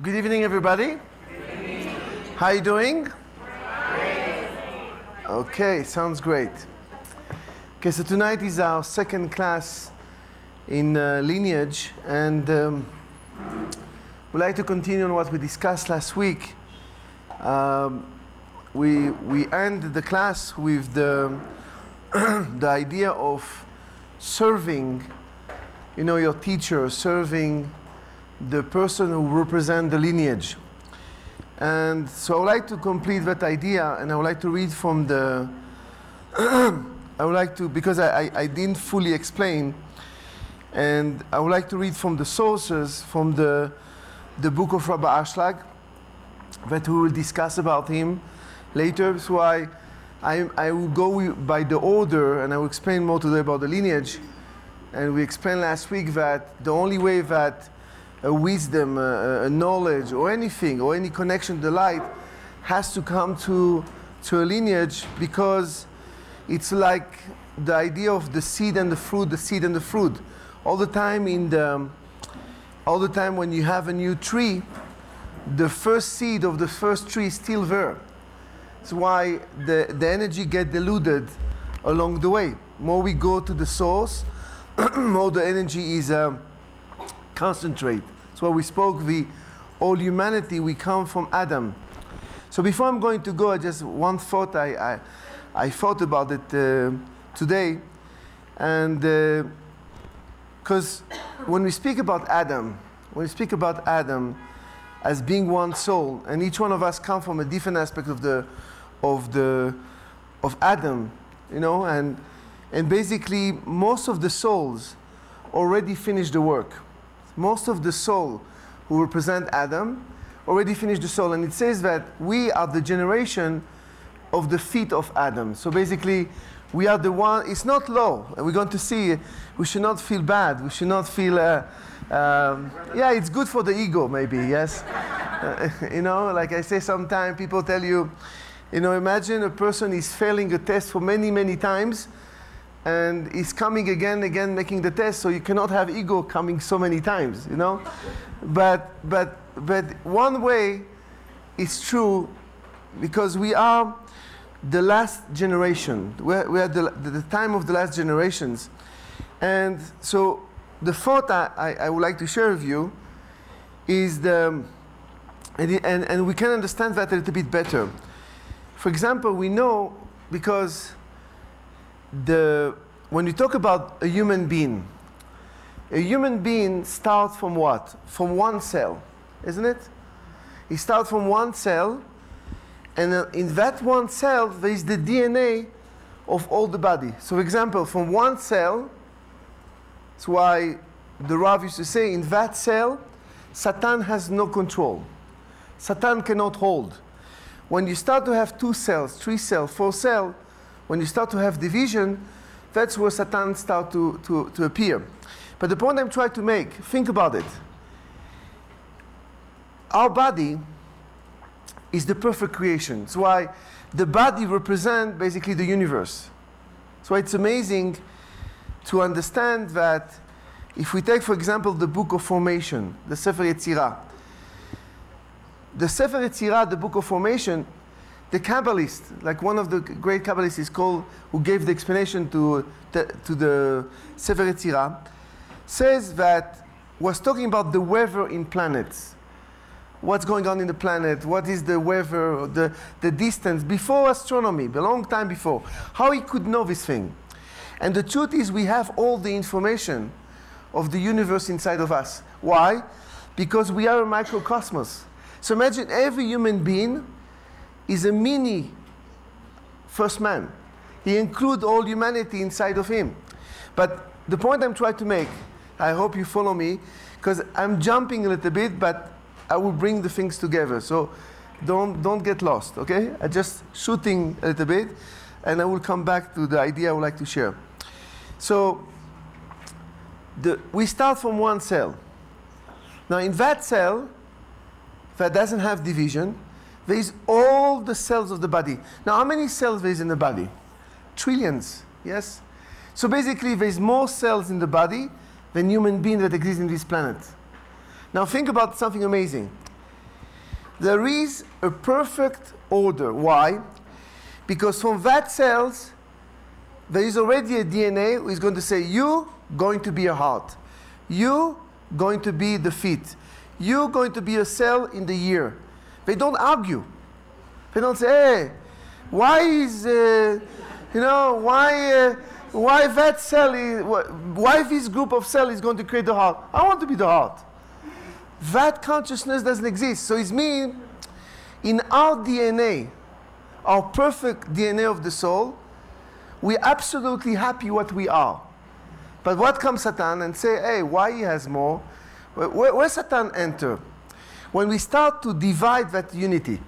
Good evening, everybody. How you doing? Okay, sounds great. Okay, so tonight is our second class in uh, lineage, and um, we'd like to continue on what we discussed last week. Um, we we end the class with the the idea of serving, you know, your teacher, serving the person who represent the lineage. And so I would like to complete that idea, and I would like to read from the. I would like to, because I, I, I, didn't fully explain, and I would like to read from the sources from the, the book of Rabbi Ashlag that we will discuss about him later. So I, I, I will go by the order, and I will explain more today about the lineage. And we explained last week that the only way that a wisdom, a, a, knowledge, or anything, or any connection to the light has to come to, to a lineage because it's like the idea of the seed and the fruit, the seed and the fruit. All the time in the, all the time when you have a new tree, the first seed of the first tree is still there. That's why the, the energy get diluted along the way. More we go to the source, more the energy is. Um, concentrate. So we spoke the all humanity, we come from Adam. So before I'm going to go, I just one thought I, I, I thought about it uh, today. And because uh, when we speak about Adam, when we speak about Adam as being one soul, and each one of us come from a different aspect of the, of the, of Adam, you know, and, and basically most of the souls already finished the work most of the soul who represent Adam already finished the soul. And it says that we are the generation of the feet of Adam. So basically, we are the one, it's not low. And we're going to see, we should not feel bad. We should not feel, uh, um, yeah, it's good for the ego, maybe, yes? uh, you know, like I say sometimes, people tell you, you know, imagine a person is failing a test for many, many times and he's coming again again making the test so you cannot have ego coming so many times you know? But but but one way is true because we are the last generation. We're, we're the, the time of the last generations. And so the thought I, I would like to share with you is the and, and, and we can understand that a little bit better. For example we know because the, when you talk about a human being, a human being starts from what? From one cell, isn't it? He starts from one cell, and in that one cell, there is the DNA of all the body. So, for example, from one cell, that's why the Rav used to say, in that cell, Satan has no control. Satan cannot hold. When you start to have two cells, three cells, four cells, when you start to have division, that's where Satan start to, to, to appear. But the point I'm trying to make, think about it. Our body is the perfect creation. That's why the body represents basically the universe. So it's amazing to understand that if we take, for example, the book of formation, the Sefer Yetzirah, the Sefer Yetzirah, the book of formation, the Kabbalist, like one of the great Kabbalists is called, who gave the explanation to, to, the Sefer Yetzirah, says that was talking about the weather in planets. What's going on in the planet? What is the weather, the, the distance, before astronomy, a long time before. How he could know this thing. And the truth is, we have all the information of the universe inside of us. Why? Because we are a microcosmos. So imagine every human being is a mini first man. He includes all humanity inside of him. But the point I'm trying to make, I hope you follow me, because I'm jumping a little bit, but I will bring the things together. So don't, don't get lost, okay? I'm just shooting a little bit, and I will come back to the idea I would like to share. So the, we start from one cell. Now, in that cell, that doesn't have division, there is all the cells of the body. Now, how many cells there is in the body? Trillions, yes? So basically, there's more cells in the body than human beings that exist in this planet. Now, think about something amazing. There is a perfect order. Why? Because from that cells, there is already a DNA who is going to say, you going to be a heart. You going to be the feet. You going to be a cell in the ear. They don't argue. They don't say, hey, why is, uh, you know, why, uh, why that cell is, why this group of cell is going to create the heart? I want to be the heart. That consciousness doesn't exist. So it's me, in our DNA, our perfect DNA of the soul, we're absolutely happy what we are. But what comes Satan and say, hey, why he has more? Where, where Satan enter? When we start to divide that unity.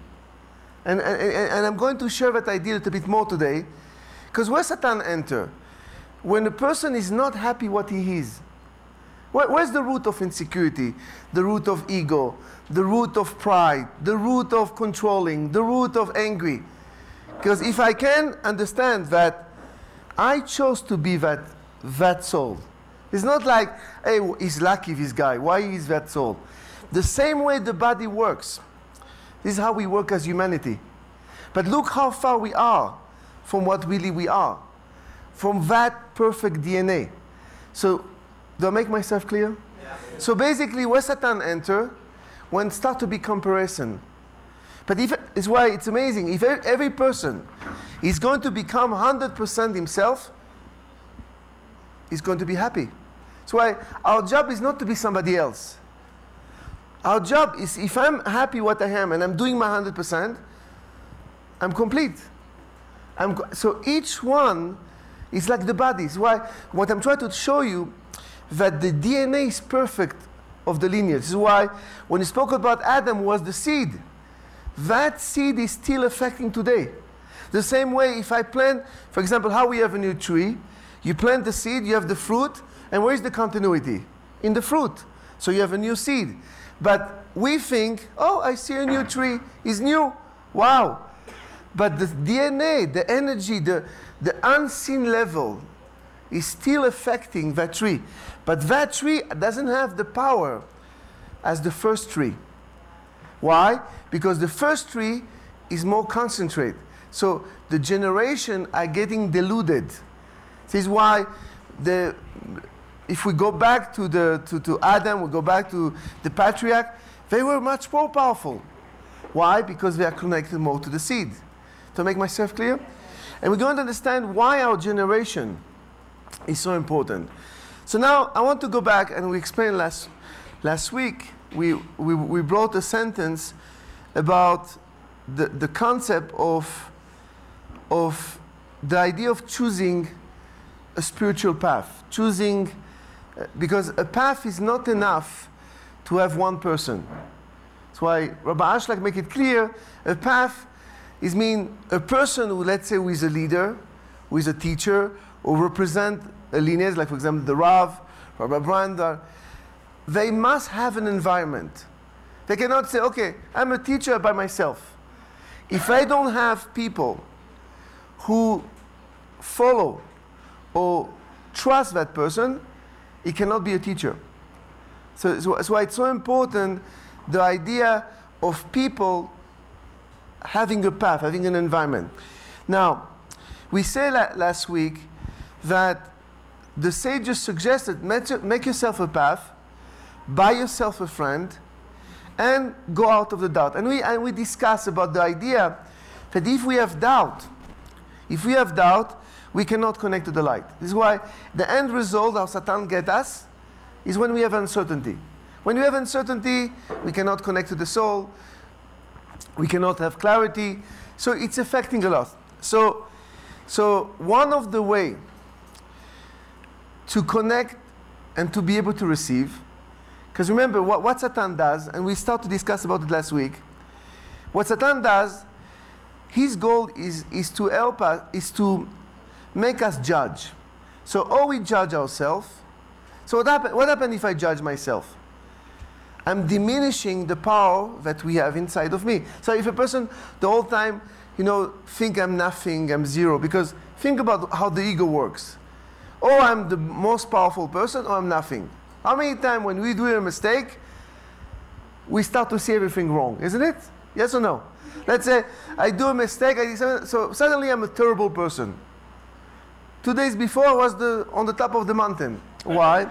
And, and, and I'm going to share that idea a little bit more today. Because where Satan enter? When a person is not happy what he is. Where, where's the root of insecurity? The root of ego? The root of pride? The root of controlling? The root of angry? Because if I can understand that I chose to be that, that soul. It's not like, hey, he's lucky, this guy. Why is that soul? The same way the body works. This is how we work as humanity. But look how far we are from what really we are, from that perfect DNA. So, do I make myself clear? Yeah. So basically, where Satan enter, when start to be comparison. But if it's why it's amazing. If every person is going to become 100% himself, he's going to be happy. That's why our job is not to be somebody else. Our job is if I'm happy what I am and I'm doing my 100%, I'm complete. I'm, so each one is like the body. That's why what I'm trying to show you that the DNA is perfect of the lineage. This is why when you spoke about Adam was the seed. That seed is still affecting today. The same way if I plant, for example, how we have a new tree, you plant the seed, you have the fruit, and where is the continuity? In the fruit. So you have a new seed. But we think, oh, I see a new tree, it's new. Wow. But the DNA, the energy, the, the unseen level is still affecting that tree. But that tree doesn't have the power as the first tree. Why? Because the first tree is more concentrated. So the generation are getting diluted. This is why the, if we go back to, the, to, to Adam, we go back to the patriarch, they were much more powerful. Why? Because they are connected more to the seed. To make myself clear? And we're going to understand why our generation is so important. So now I want to go back and we explained last, last week, we, we, we brought a sentence about the, the concept of, of the idea of choosing a spiritual path, choosing, because a path is not enough to have one person. That's why Rabbi Ashlag make it clear, a path is mean a person who, let's say, who is a leader, who is a teacher, or represent a lineage, like for example the Rav, Rabbi Brandwein, they must have an environment. They cannot say, okay, I'm a teacher by myself. If I don't have people who follow or trust that person, he cannot be a teacher. So that's why it's so important the idea of people having a path, having an environment. Now, we said last week that the sages suggested make yourself a path, buy yourself a friend, and go out of the doubt. And we, and we discuss about the idea that if we have doubt, if we have doubt, we cannot connect to the light. This is why the end result of Satan get us is when we have uncertainty. When we have uncertainty, we cannot connect to the soul, we cannot have clarity, so it's affecting a lot. So, so one of the way to connect and to be able to receive because remember, what, what Satan does, and we started to discuss about it last week, what Satan does, his goal is, is to help us, is to make us judge. So, or we judge ourselves. So, what, happened what happens if I judge myself? I'm diminishing the power that we have inside of me. So, if a person the whole time, you know, think I'm nothing, I'm zero, because think about how the ego works. Or I'm the most powerful person, or I'm nothing. How many times when we do a mistake, we start to see everything wrong, isn't it? Yes or no? Let's say I do a mistake, I so suddenly I'm a terrible person. Two days before I was the, on the top of the mountain. Why?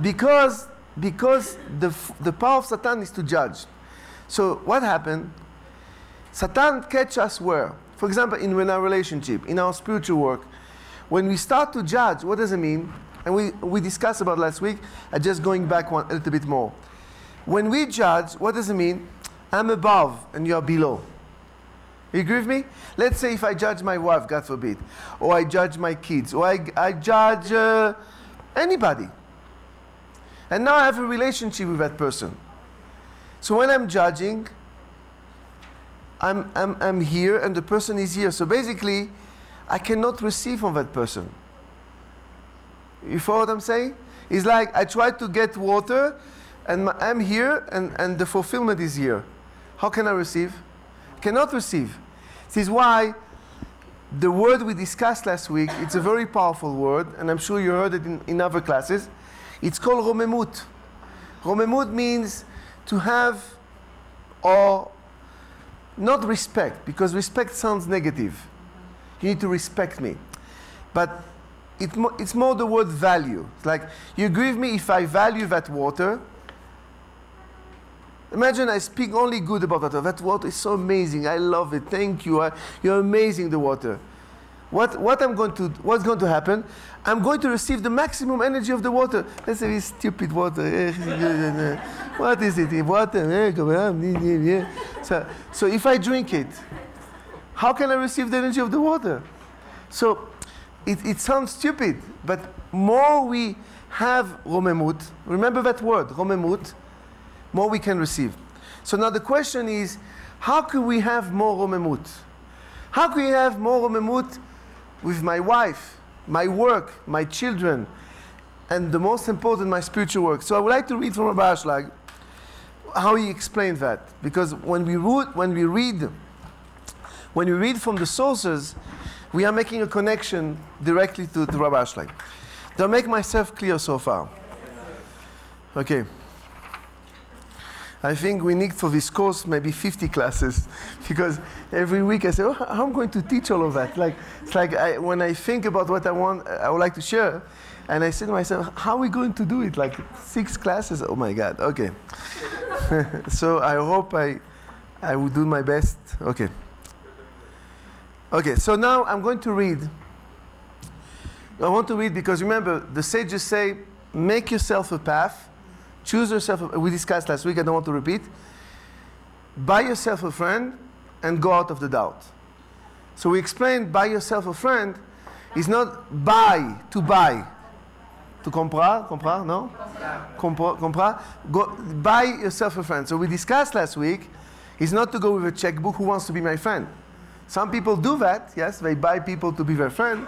because because the, the power of Satan is to judge. So what happened? Satan catch us where? For example, in, in our relationship, in our spiritual work, when we start to judge, what does it mean? And we, we discussed about last week, and just going back one, a little bit more. When we judge, what does it mean? I'm above and you're below. You agree with me? Let's say if I judge my wife, God forbid, or I judge my kids, or I, I judge uh, anybody. And now I have a relationship with that person. So when I'm judging, I'm, I'm, I'm here and the person is here. So basically, I cannot receive from that person. You follow what I'm saying? It's like I try to get water and I'm here and, and the fulfillment is here. How can I receive? Cannot receive. This is why the word we discussed last week, it's a very powerful word, and I'm sure you heard it in, in other classes. It's called romemut. Romemut means to have or not respect, because respect sounds negative. You need to respect me. But it it's more the word value. It's like, you with me if I value that water. Imagine I speak only good about water. That water is so amazing. I love it. Thank you. I, you're amazing, the water. What, what I'm going to, what's going to happen? I'm going to receive the maximum energy of the water. That's a stupid water. what is it? Water. Eh? So, so if I drink it, how can I receive the energy of the water? So it, it sounds stupid, but more we have romemut, remember that word, romemut, more we can receive. So now the question is, how can we have more romemut? How can we have more romemut with my wife, my work, my children, and the most important, my spiritual work. So I would like to read from Rabbi Ashlag how he explained that. Because when we, read, when we read, when we read from the sources, we are making a connection directly to, to Rabbi Ashlag. Do I make myself clear so far? Okay. I think we need for this course maybe 50 classes because every week I say, oh, how am I going to teach all of that? Like, it's like I, when I think about what I want, I would like to share, and I say to myself, how are we going to do it? Like six classes? Oh my God, okay. so I hope I, I will do my best. Okay. Okay, so now I'm going to read. I want to read because remember, the sages say, make yourself a path Choose yourself, we discussed last week, I don't want to repeat. Buy yourself a friend and go out of the doubt. So we explained buy yourself a friend is not buy to buy. To comprar, comprar, no? Comprar, comprar. Go, buy yourself a friend. So we discussed last week is not to go with a checkbook who wants to be my friend. Some people do that, yes, they buy people to be their friend.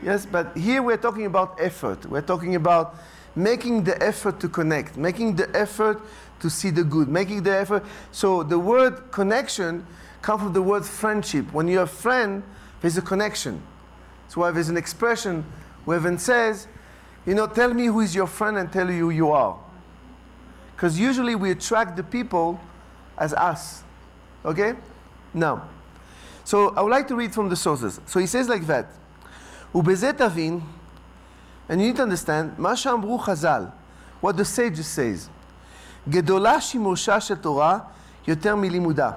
Yes, but here we're talking about effort. We're talking about making the effort to connect, making the effort to see the good, making the effort. So the word connection comes from the word friendship. When you're a friend, there's a connection. So why there's an expression where it says, you know, tell me who is your friend and tell you who you are. Because usually we attract the people as us. Okay? Now, so I would like to read from the sources. So he says like that, ובזה תבין and you need to understand, מה שאמרו חז"ל, what the sage says, גדולה שימושה של תורה יותר מלימודה.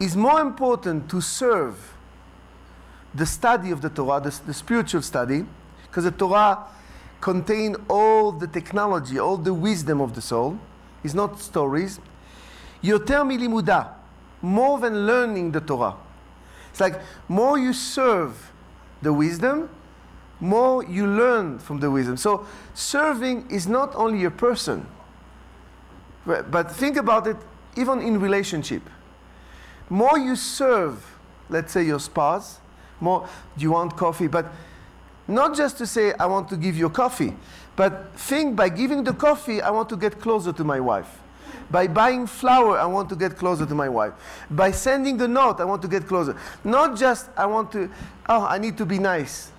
is more important to serve the study of the Torah, the, the spiritual study, because the Torah contain all the technology, all the wisdom of the soul. It's not stories. יותר מלימודה, more than learning the Torah. It's like more you serve the wisdom, more you learn from the wisdom. So serving is not only a person, but think about it even in relationship. More you serve, let's say your spouse, more you want coffee, but not just to say I want to give you coffee, but think by giving the coffee I want to get closer to my wife. By buying flour, I want to get closer to my wife. By sending the note, I want to get closer. Not just I want to, oh, I need to be nice.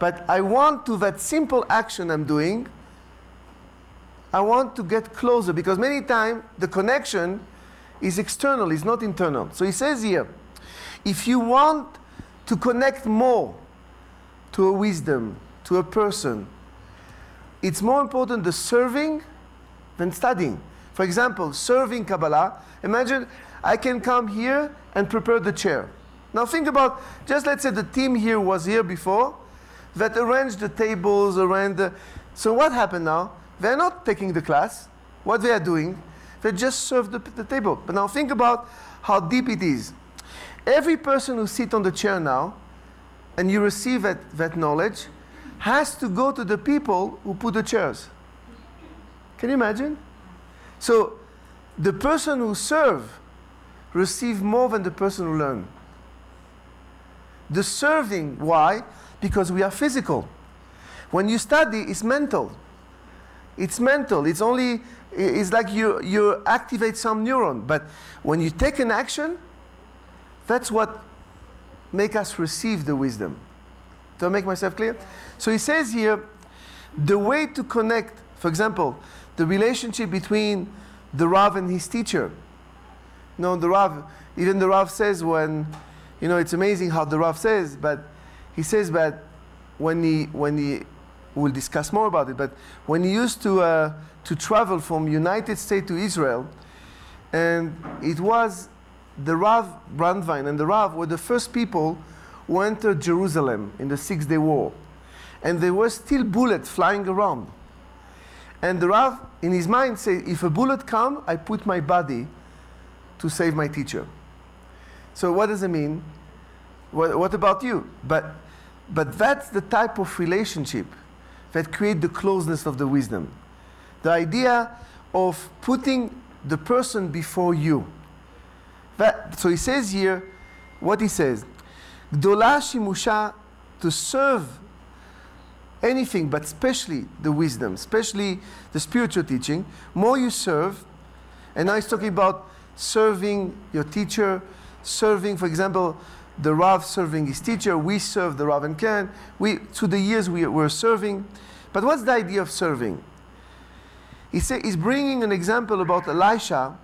But I want to that simple action I'm doing, I want to get closer because many times the connection is external, is not internal. So he says here, if you want to connect more to a wisdom, to a person, it's more important the serving than studying. For example, serving Kabbalah, imagine I can come here and prepare the chair. Now think about, just let's say the team here was here before, that arrange the tables, arranged the... So what happened now? They're not taking the class. What they are doing, they just serve the, the table. But now think about how deep it is. Every person who sits on the chair now, and you receive that, that knowledge, has to go to the people who put the chairs. Can you imagine? So the person who serve receive more than the person who learn. The serving, why? Because we are physical. When you study, it's mental. It's mental. It's only, it's like you, you activate some neuron. But when you take an action, that's what make us receive the wisdom. Do I make myself clear? So he says here, the way to connect, for example, the relationship between the Rav and his teacher. No, the Rav, even the Rav says when, you know, it's amazing how the Rav says, but he says that when he, when he, we'll discuss more about it, but when he used to, uh, to travel from United States to Israel, and it was the Rav Brandwein and the Rav were the first people who entered Jerusalem in the Six Day War. And there were still bullets flying around. And the Rav, in his mind, said, if a bullet come, I put my body to save my teacher. So what does it mean? What, what about you? But, but that's the type of relationship that create the closeness of the wisdom. The idea of putting the person before you. That, so he says here, what he says, Gdola shimusha, to serve anything, but especially the wisdom, especially the spiritual teaching, more you serve, and now he's talking about serving your teacher, serving, for example, the Rav serving his teacher, we serve the Rav and Ken, we, through the years we were serving. But what's the idea of serving? He say, he's bringing an example about Elisha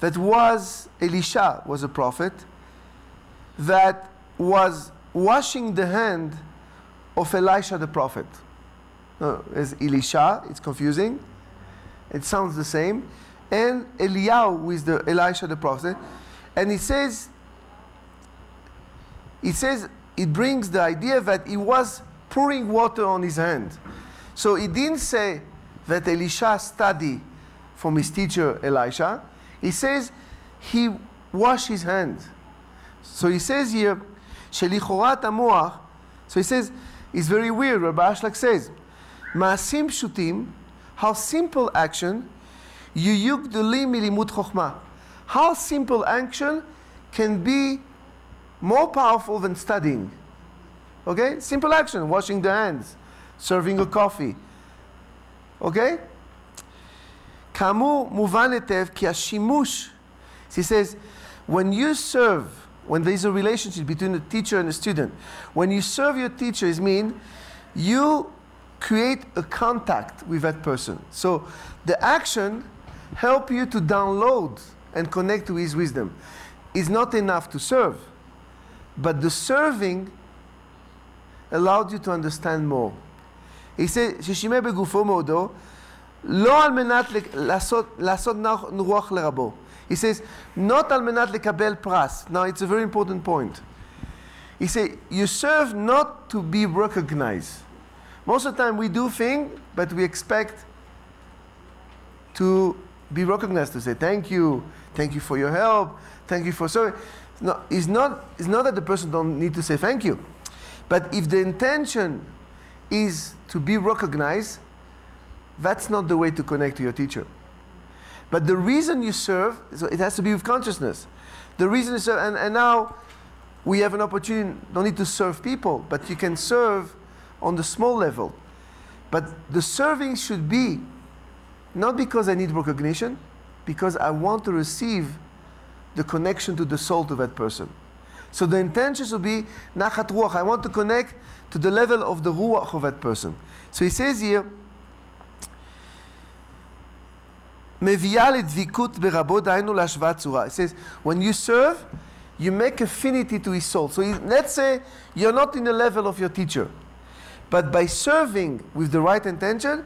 that was, Elisha was a prophet, that was washing the hand of Elisha the prophet. No, as Elisha, it's confusing. It sounds the same. And Eliyahu with the Elisha the prophet. And he says, it says, it brings the idea that he was pouring water on his hand. So he didn't say that Elisha studied from his teacher Elisha. He says he washed his hands. So he says here, Shelichorat amuach. So he says, it's very weird. Rabbi Ashlag says, Maasim pshutim, how simple action, yuyuk duli milimut chokhmah. How simple action can be more powerful than studying. Okay? Simple action, washing the hands, serving a coffee. Okay? כאמור, מובן היטב כי השימוש, he says, when you serve when there is a relationship between a teacher and a student. When you serve your teacher, it means you create a contact with that person. So the action help you to download and connect to his wisdom. It's not enough to serve, but the serving allowed you to understand more. He said, ששימי בגופו מאודו, לא על מנת לעשות, לעשות רוח לרבו. He says, not al menat lekabel pras. Now it's a very important point. He says, you serve not to be recognized. Most of the time we do things, but we expect to be recognized, to say thank you, thank you for your help, thank you for serving. No, it's not, it's not that the person don't need to say thank you. But if the intention is to be recognized, that's not the way to connect to your teacher. But the reason you serve, so it has to be with consciousness. The reason you serve, and, and now we have an opportunity, don't need to serve people, but you can serve on the small level. But the serving should be not because I need recognition, because I want to receive the connection to the soul to that person. So the intention should be nachat ruach. I want to connect to the level of the ruach of that person. So he says here, מביאה לדביקות ברבו, דהיינו להשוואת צורה. It says, when you serve, you make affinity to his soul. So let's say you're not in the level of your teacher, but by serving with the right intention,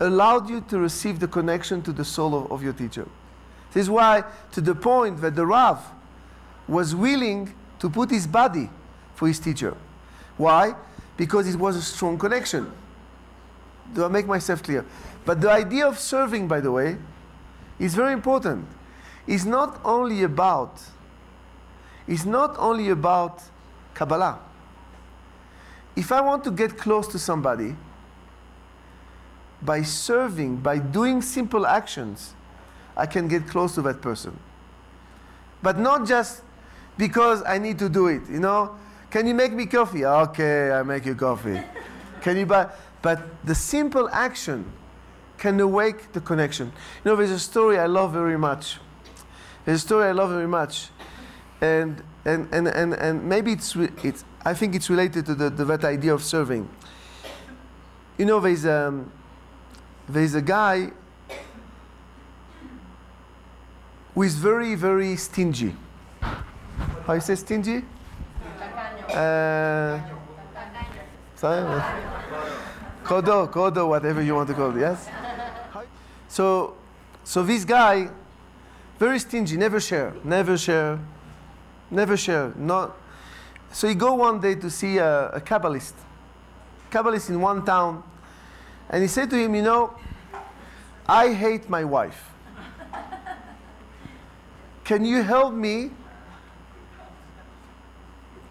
allowed you to receive the connection to the soul of, of your teacher. This is why, to the point that the Rav was willing to put his body for his teacher. Why? Because it was a strong connection. Do I make myself clear? But the idea of serving, by the way, is very important. It's not only about it's not only about Kabbalah. If I want to get close to somebody, by serving, by doing simple actions, I can get close to that person. But not just because I need to do it, you know? Can you make me coffee? Okay, I make you coffee. can you buy? But the simple action can awake the connection. You know, there's a story I love very much. There's a story I love very much. And, and, and, and, and maybe it's, it's, I think it's related to the, the, that idea of serving. You know, there's, um, there's a guy who is very, very stingy. How you say stingy? Uh, sorry? Kodo, Kodo, whatever you want to call it, yes? So, so this guy, very stingy, never share, never share, never share. Not. So he go one day to see a, a Kabbalist, Kabbalist in one town, and he said to him, you know, I hate my wife. Can you help me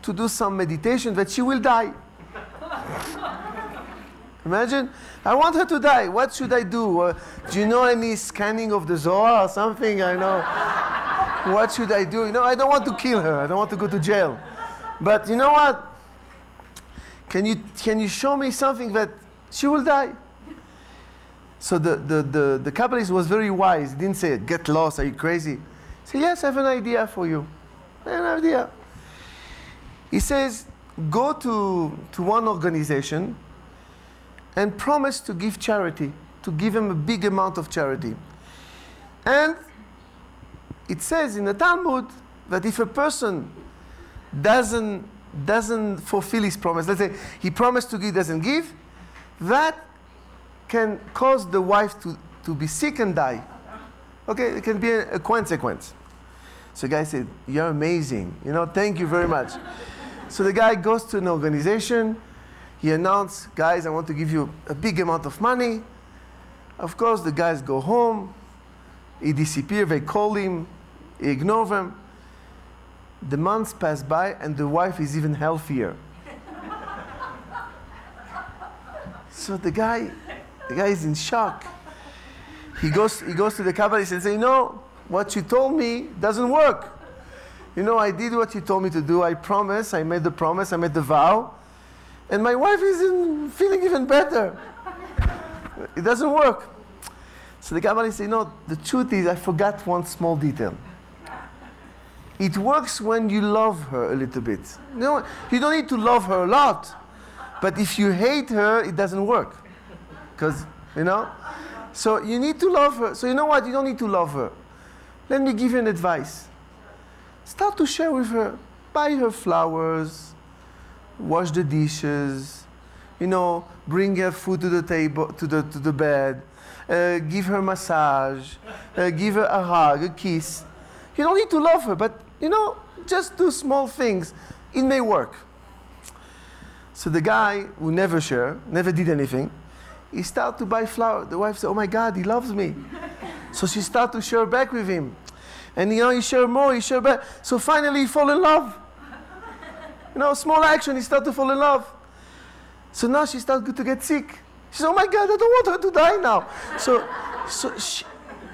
to do some meditation that she will die? Imagine, I want her to die. What should I do? Uh, do you know any scanning of the Zohar or something? I know. what should I do? You know, I don't want to kill her. I don't want to go to jail. But you know what? Can you, can you show me something that she will die? So the, the, the, the Kabbalist was very wise. He didn't say, get lost, are you crazy? Said, yes, I have an idea for you. I have an idea. He says, go to, to one organization and promise to give charity, to give him a big amount of charity. And it says in the Talmud that if a person doesn't, doesn't fulfill his promise, let's say he promised to give, doesn't give, that can cause the wife to, to be sick and die. Okay, it can be a, consequence. So the guy said, You're amazing. You know, thank you very much. so the guy goes to an organization he announced, guys, I want to give you a big amount of money. Of course, the guys go home. He disappears. They call him. He ignores them. The months pass by, and the wife is even healthier. so the guy, the guy is in shock. He goes, he goes to the Kabbalist and says, you know, what you told me doesn't work. You know, I did what you told me to do. I promise. I made the promise. I made the vow. And my wife isn't feeling even better. it doesn't work. So the Kabbalist said, no, the truth is I forgot one small detail. It works when you love her a little bit. You, know, you don't need to love her a lot. But if you hate her, it doesn't work. Because, you know? So you need to love her. So you know what? You don't need to love her. Let me give you an advice. Start to share with her. Buy her flowers, wash the dishes, you know, bring her food to the table, to the, to the bed, uh, give her massage, uh, give her a hug, a kiss. You don't need to love her, but, you know, just do small things. It may work. So the guy who never shared, never did anything, he started to buy flowers. The wife said, oh my God, he loves me. so she started to share back with him. And you know, he shared more, he shared back. So finally he fall in love. You know, small action, he started to fall in love. So now she started to get sick. She said, Oh my God, I don't want her to die now. So, so she,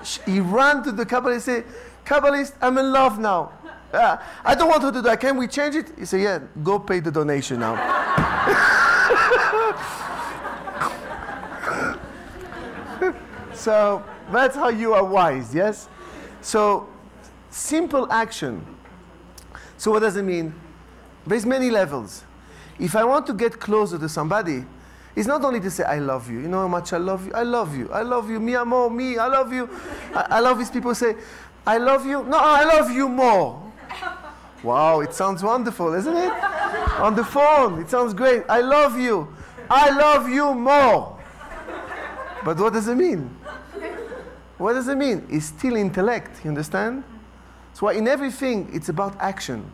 she, he ran to the Kabbalist and said, Kabbalist, I'm in love now. Uh, I don't want her to die. Can we change it? He said, Yeah, go pay the donation now. so that's how you are wise, yes? So simple action. So what does it mean? There's many levels. If I want to get closer to somebody, It's not only to say, I love you. You know how much I love you? I love you. I love you. Mi amor, me. I love you. I, I love these people say, I love you. No, I love you more. Wow, it sounds wonderful, isn't it? On the phone, it sounds great. I love you. I love you more. But what does it mean? What does it mean? It's still intellect, you understand? So in everything, it's about action.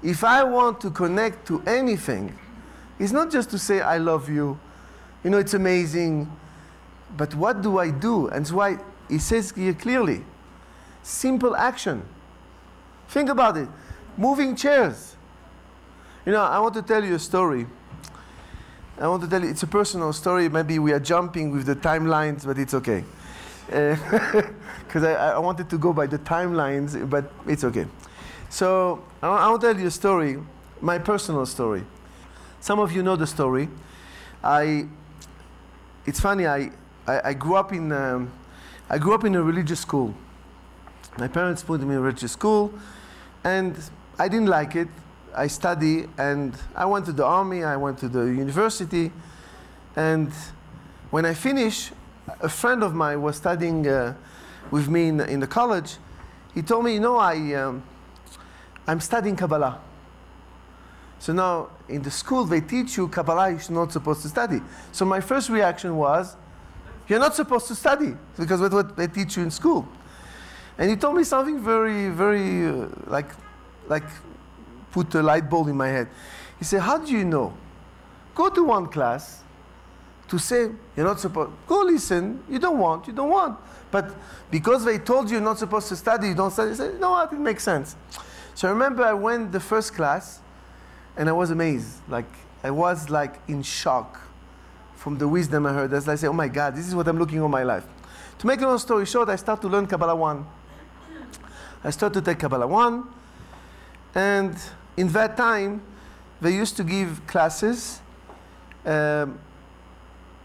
If I want to connect to anything, it's not just to say, I love you, you know, it's amazing, but what do I do? And that's why he says here clearly simple action. Think about it moving chairs. You know, I want to tell you a story. I want to tell you, it's a personal story. Maybe we are jumping with the timelines, but it's okay. Because I, I wanted to go by the timelines, but it's okay. So I, I to tell you a story, my personal story. Some of you know the story. I, it's funny, I, I, I grew up in, um, I grew up in a religious school. My parents put me in a religious school, and I didn't like it. I study, and I went to the army, I went to the university, and when I finished, a friend of mine was studying uh, with me in, in the college. He told me, you know, I, um, I'm studying Kabbalah. So now in the school they teach you Kabbalah you're not supposed to study. So my first reaction was, you're not supposed to study because that's what they teach you in school. And he told me something very, very uh, like, like put a light bulb in my head. He said, how do you know? Go to one class to say you're not supposed, go listen, you don't want, you don't want. But because they told you you're not supposed to study, you don't study, you say, know what, it makes sense. So I remember I went the first class and I was amazed. Like, I was like in shock from the wisdom I heard. As I say, oh my God, this is what I'm looking all my life. To make a long story short, I started to learn Kabbalah 1. I started to take Kabbalah 1. And in that time, they used to give classes. Um,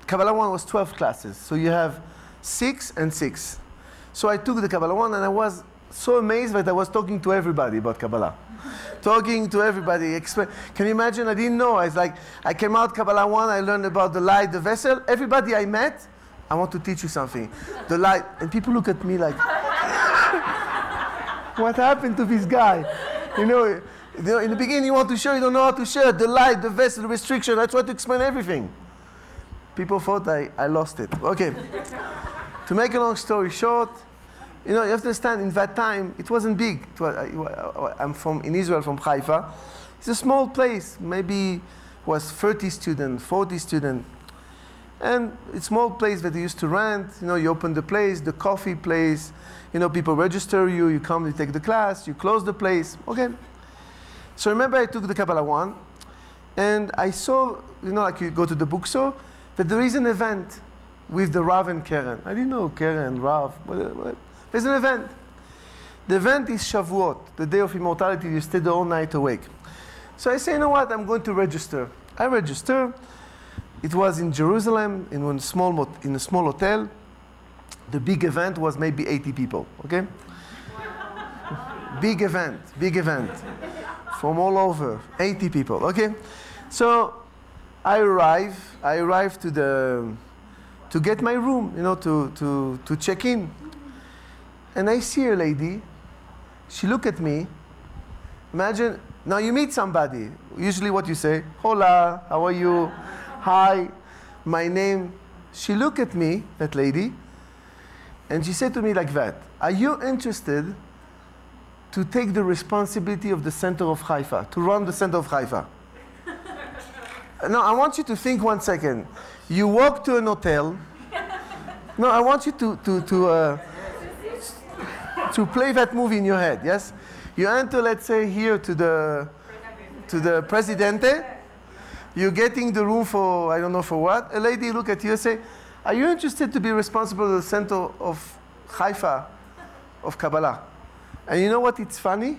Kabbalah 1 was 12 classes. So you have six and six. So I took the Kabbalah 1 and I was so amazed that I was talking to everybody about Kabbalah talking to everybody. Can you imagine? I didn't know. I was like, I came out Kabbalah 1, I learned about the light, the vessel. Everybody I met, I want to teach you something. The light. And people look at me like, what happened to this guy? You know, in the beginning you want to share, you don't know how to share. The light, the vessel, the restriction. I try to explain everything. People thought I, I lost it. Okay. to make a long story short, you know, you have to understand, in that time, it wasn't big. It was, I'm from, in Israel, from Haifa. It's a small place, maybe was 30 students, 40 students. And it's a small place that they used to rent. You know, you open the place, the coffee place. You know, people register you, you come, you take the class, you close the place. Okay. So remember I took the Kabbalah 1, and I saw, you know, like you go to the bookstore, that there is an event with the Rav and Keren. I didn't know Keren, Rav, what, what. Uh, there's an event. The event is Shavuot, the day of immortality. You stay the whole night awake. So I say, you know what? I'm going to register. I register. It was in Jerusalem, in a small, in a small hotel. The big event was maybe 80 people, okay? big event, big event. From all over, 80 people, okay? So I arrive, I arrive to the, to get my room, you know, to, to, to check in. And I see a lady, she look at me. Imagine, now you meet somebody. Usually what you say, hola, how are you? Hi, my name. She look at me, that lady, and she said to me like that, are you interested to take the responsibility of the center of Haifa, to run the center of Haifa? Now, I want you to think one second. You walk to an hotel. No, I want you to, to, to uh, to play that movie in your head, yes? You enter, let's say, here to the, to the Presidente. You're getting the room for, I don't know for what. A lady look at you and say, are you interested to be responsible for the center of Haifa, of Kabbalah? And you know what? It's funny.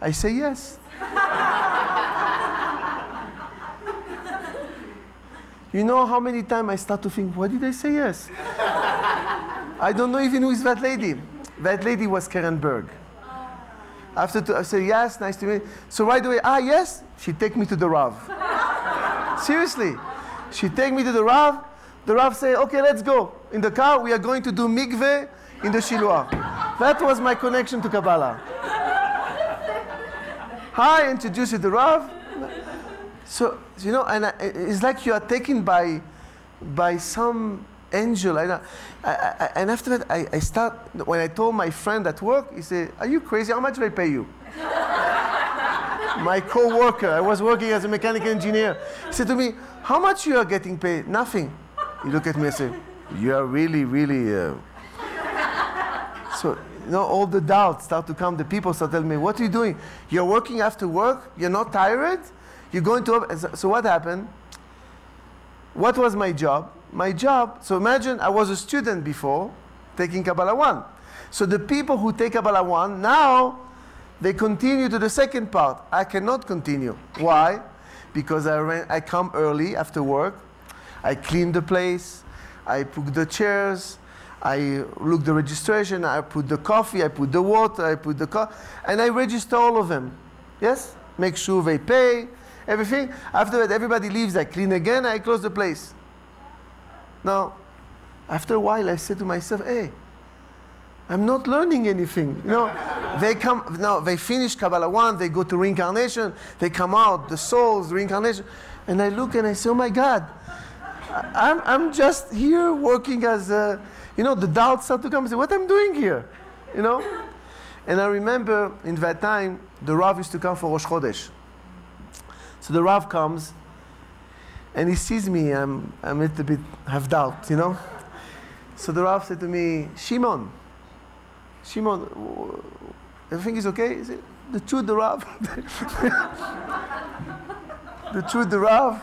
I say yes. you know how many times I start to think, why did I say yes? I don't know even who is that lady. That lady was Karen Berg. After two, I said, yes, nice to meet you. So right away, ah, yes, she take me to the Rav. Seriously. She take me to the Rav. The Rav say, okay, let's go. In the car, we are going to do mikveh in the Shiloah. That was my connection to Kabbalah. Hi, introduce you to the Rav. So, you know, and it's like you are taken by, by some angel. I, I, I, and after that, I, I start, when I told my friend at work, he said, are you crazy? How much do I pay you? my co-worker, I was working as a mechanical engineer, said to me, how much you are getting paid? Nothing. He looked at me and said, you are really, really... Uh... So, you know, all the doubts start to come. The people start telling me, what are you doing? You're working after work? You're not tired? You're going to... So what happened? What was my job? My job, so imagine I was a student before, taking Kabbalah 1. So the people who take Kabbalah 1, now they continue to the second part. I cannot continue. Why? Because I, ran, I come early after work, I clean the place, I put the chairs, I look the registration, I put the coffee, I put the water, I put the co- and I register all of them. Yes? Make sure they pay, everything. After that, everybody leaves, I clean again, I close the place. Now, after a while, I said to myself, hey, I'm not learning anything. You know, they come, now they finish Kabbalah 1, they go to reincarnation, they come out, the souls, reincarnation. And I look and I say, oh my God, I'm, I'm just here working as a, you know, the doubts start to come and say, what I'm doing here, you know? And I remember in that time, the Rav used to come for Rosh Chodesh. So the Rav comes and he sees me, I'm, I'm a little bit, have doubt, you know? So the Rav said to me, Shimon, Shimon, everything is okay? The truth, the Rav. the truth, the Rav.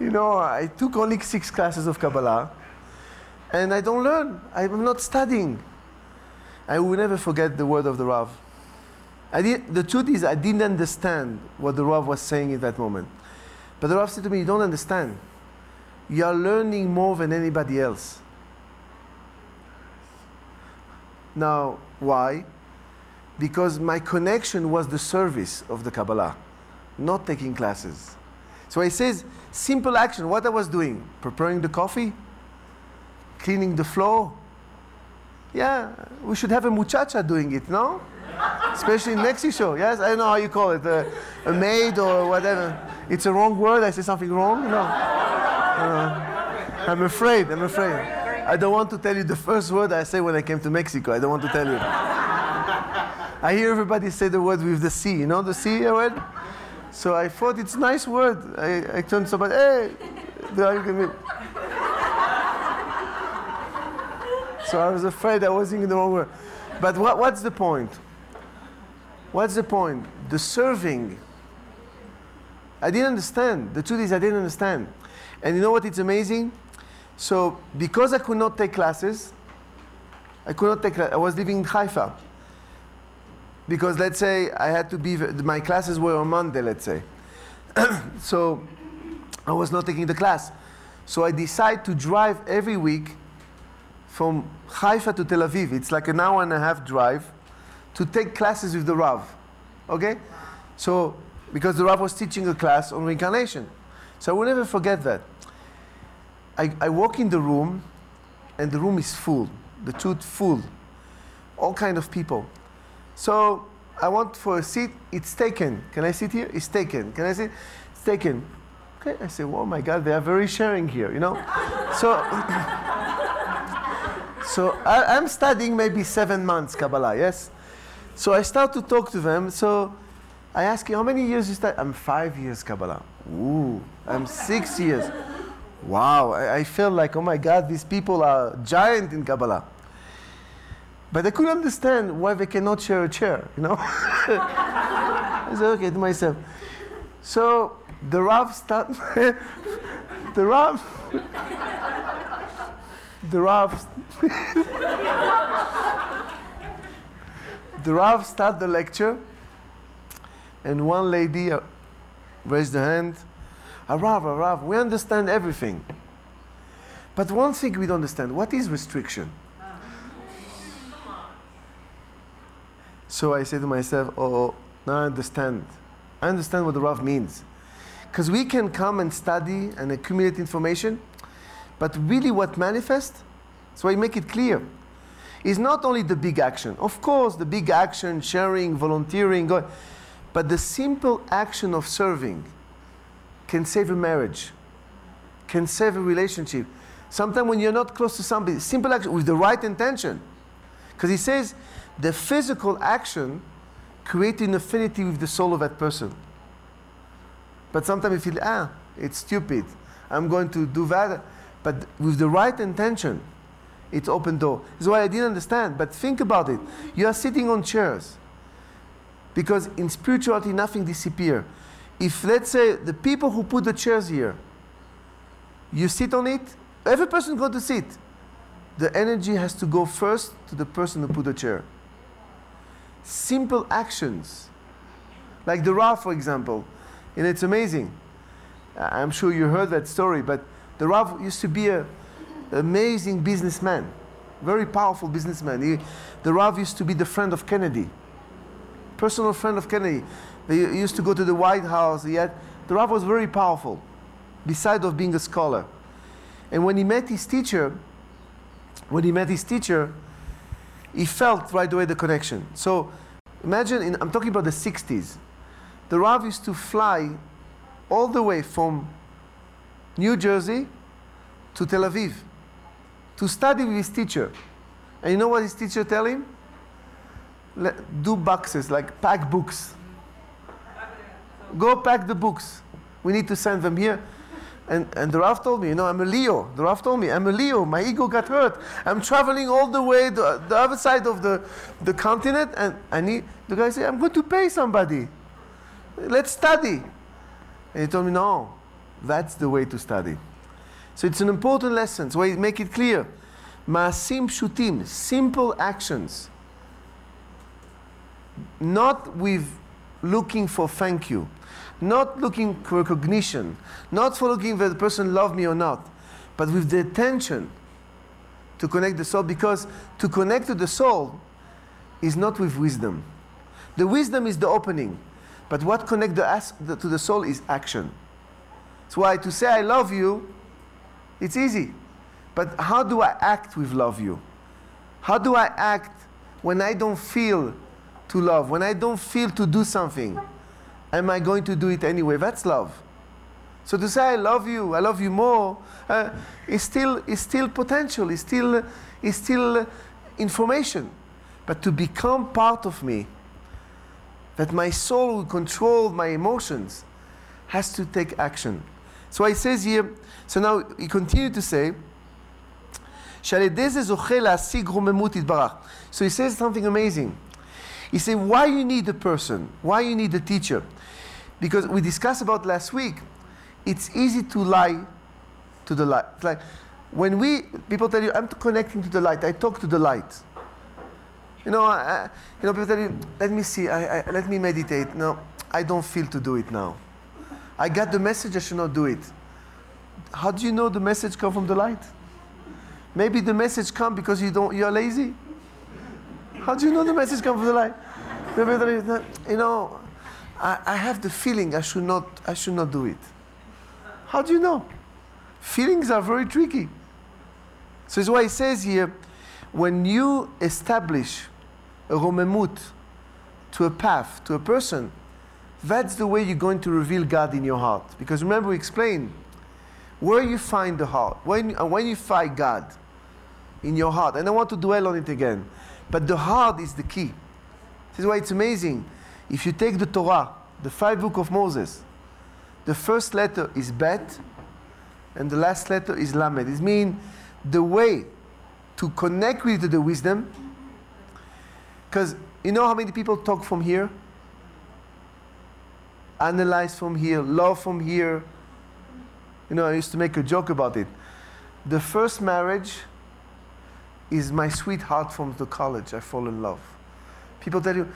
You know, I took only six classes of Kabbalah and I don't learn. I'm not studying. I will never forget the word of the Rav. I did, the truth is, I didn't understand what the Rav was saying in that moment. But the Rav said to me, You don't understand. You are learning more than anybody else. Now, why? Because my connection was the service of the Kabbalah, not taking classes. So he says, simple action. What I was doing? Preparing the coffee, cleaning the floor. Yeah, we should have a muchacha doing it, no? Especially in Mexico. Yes, I don't know how you call it, a maid or whatever. It's a wrong word. I say something wrong. No. Uh, I'm afraid. I'm afraid. I don't want to tell you the first word I say when I came to Mexico. I don't want to tell you. I hear everybody say the word with the C. You know the C word? So I thought it's a nice word. I, I turned somebody, hey, So I was afraid I was using the wrong word. But what, what's the point? What's the point? The serving. I didn't understand. The truth is, I didn't understand. And you know what? It's amazing. So because I could not take classes, I could not take. I was living in Haifa. Because let's say I had to be. My classes were on Monday. Let's say. so I was not taking the class. So I decided to drive every week from Haifa to Tel Aviv. It's like an hour and a half drive to take classes with the Rav. Okay? So, because the Rav was teaching a class on reincarnation. So I will never forget that. I, I walk in the room and the room is full, the truth full, all kind of people. So I want for a seat, it's taken. Can I sit here? It's taken. Can I sit? It's taken. Okay, I say, oh my God, they are very sharing here, you know? so, so I, am studying maybe seven months Kabbalah, yes? So I start to talk to them. So I ask you, how many years you study? I'm five years Kabbalah. Ooh, I'm six years. Wow, I, I felt like, oh my God, these people are giant in Kabbalah. But I couldn't understand why they cannot share a chair, you know? I said, okay, to myself. So the Rav start, the Rav, the Rav, the Rav start the lecture, and one lady uh, raised her hand. Rav, Rav, we understand everything. But one thing we don't understand what is restriction? So I say to myself, oh, now I understand. I understand what the Rav means. Because we can come and study and accumulate information, but really what manifests, so I make it clear, is not only the big action. Of course, the big action, sharing, volunteering, but the simple action of serving can save a marriage, can save a relationship. Sometimes when you're not close to somebody, simple action with the right intention. Because he says the physical action creates an affinity with the soul of that person. But sometimes you feel, ah, it's stupid. I'm going to do that. But with the right intention, it's open door. That's why I didn't understand. But think about it. You are sitting on chairs. Because in spirituality, nothing disappears. If, let's say, the people who put the chairs here, you sit on it, every person going to sit. The energy has to go first to the person who put the chair. Simple actions. Like the Rav, for example. And it's amazing. I'm sure you heard that story, but the Rav used to be an amazing businessman, very powerful businessman. He, the Rav used to be the friend of Kennedy, personal friend of Kennedy. They used to go to the White House. He had, the Rav was very powerful, besides of being a scholar. And when he met his teacher, when he met his teacher, he felt right away the connection. So imagine, in, I'm talking about the 60s the Rav used to fly all the way from New Jersey to Tel Aviv to study with his teacher. And you know what his teacher tell him? Do boxes, like pack books. Go pack the books. We need to send them here. And, and the Rav told me, you know, I'm a Leo. The Rav told me, I'm a Leo. My ego got hurt. I'm traveling all the way to the other side of the, the continent, and I need, the guy said, I'm going to pay somebody. Let's study. And he told me, no, that's the way to study. So it's an important lesson. So I make it clear. Maasim shutim, simple actions. Not with looking for thank you, not looking for recognition, not for looking whether the person love me or not, but with the attention to connect the soul. Because to connect to the soul is not with wisdom. The wisdom is the opening. But what connects to the soul is action. That's why to say I love you, it's easy. But how do I act with love you? How do I act when I don't feel to love, when I don't feel to do something? Am I going to do it anyway? That's love. So to say I love you, I love you more, uh, is still is still potential. Is still is still information. But to become part of me, that my soul will control my emotions, has to take action. So he says here, so now he continued to say, so he says something amazing. He said, why you need a person? Why you need a teacher? Because we discussed about last week, it's easy to lie to the light. It's like when we, people tell you, I'm connecting to the light, I talk to the light. You know, I, you know, people tell you, let me see, I, I, let me meditate. No, I don't feel to do it now. I got the message, I should not do it. How do you know the message come from the light? Maybe the message come because you don't, you're lazy. How do you know the message come from the light? Maybe You know, I, I have the feeling I should not, I should not do it. How do you know? Feelings are very tricky. So it's why he says here, when you establish a romemut to a path, to a person, that's the way you're going to reveal God in your heart. Because remember, we explained where you find the heart, when, uh, when you find God in your heart. And I want to dwell on it again. But the heart is the key. This is why it's amazing. If you take the Torah, the five book of Moses, the first letter is Bet, and the last letter is Lamed. It means the way to connect with the wisdom because you know how many people talk from here? Analyze from here, love from here. You know, I used to make a joke about it. The first marriage is my sweetheart from the college. I fall in love. People tell you,